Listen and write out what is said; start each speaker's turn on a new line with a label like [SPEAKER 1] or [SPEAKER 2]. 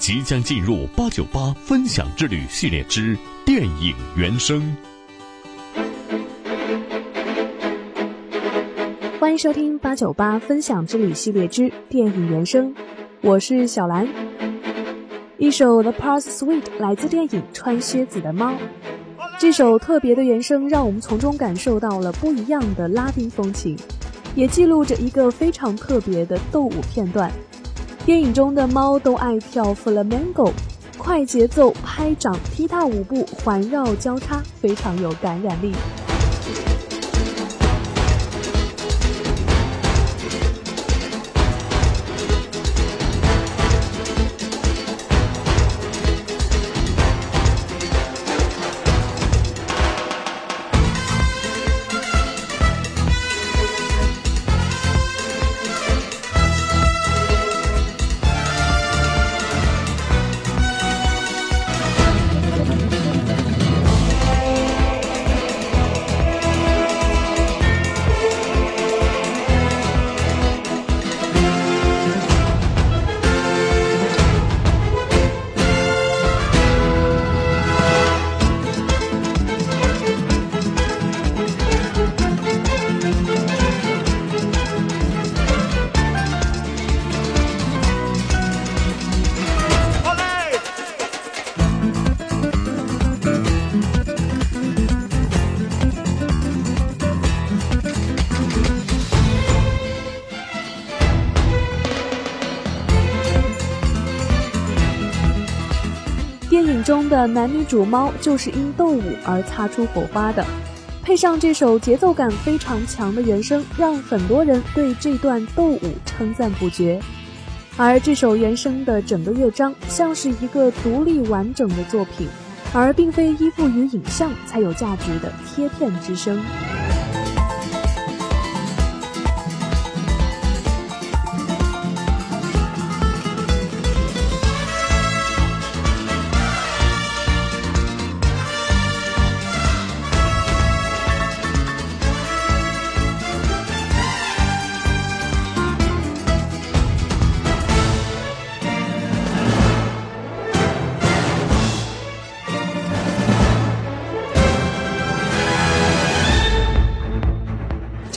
[SPEAKER 1] 即将进入八九八分享之旅系列之电影原声。
[SPEAKER 2] 欢迎收听八九八分享之旅系列之电影原声，我是小兰。一首《The Path Suite》来自电影《穿靴子的猫》。这首特别的原声让我们从中感受到了不一样的拉丁风情，也记录着一个非常特别的斗舞片段。电影中的猫都爱跳 flamenco，快节奏拍掌、踢踏舞步、环绕交叉，非常有感染力。电影中的男女主猫就是因斗舞而擦出火花的，配上这首节奏感非常强的原声，让很多人对这段斗舞称赞不绝。而这首原声的整个乐章像是一个独立完整的作品，而并非依附于影像才有价值的贴片之声。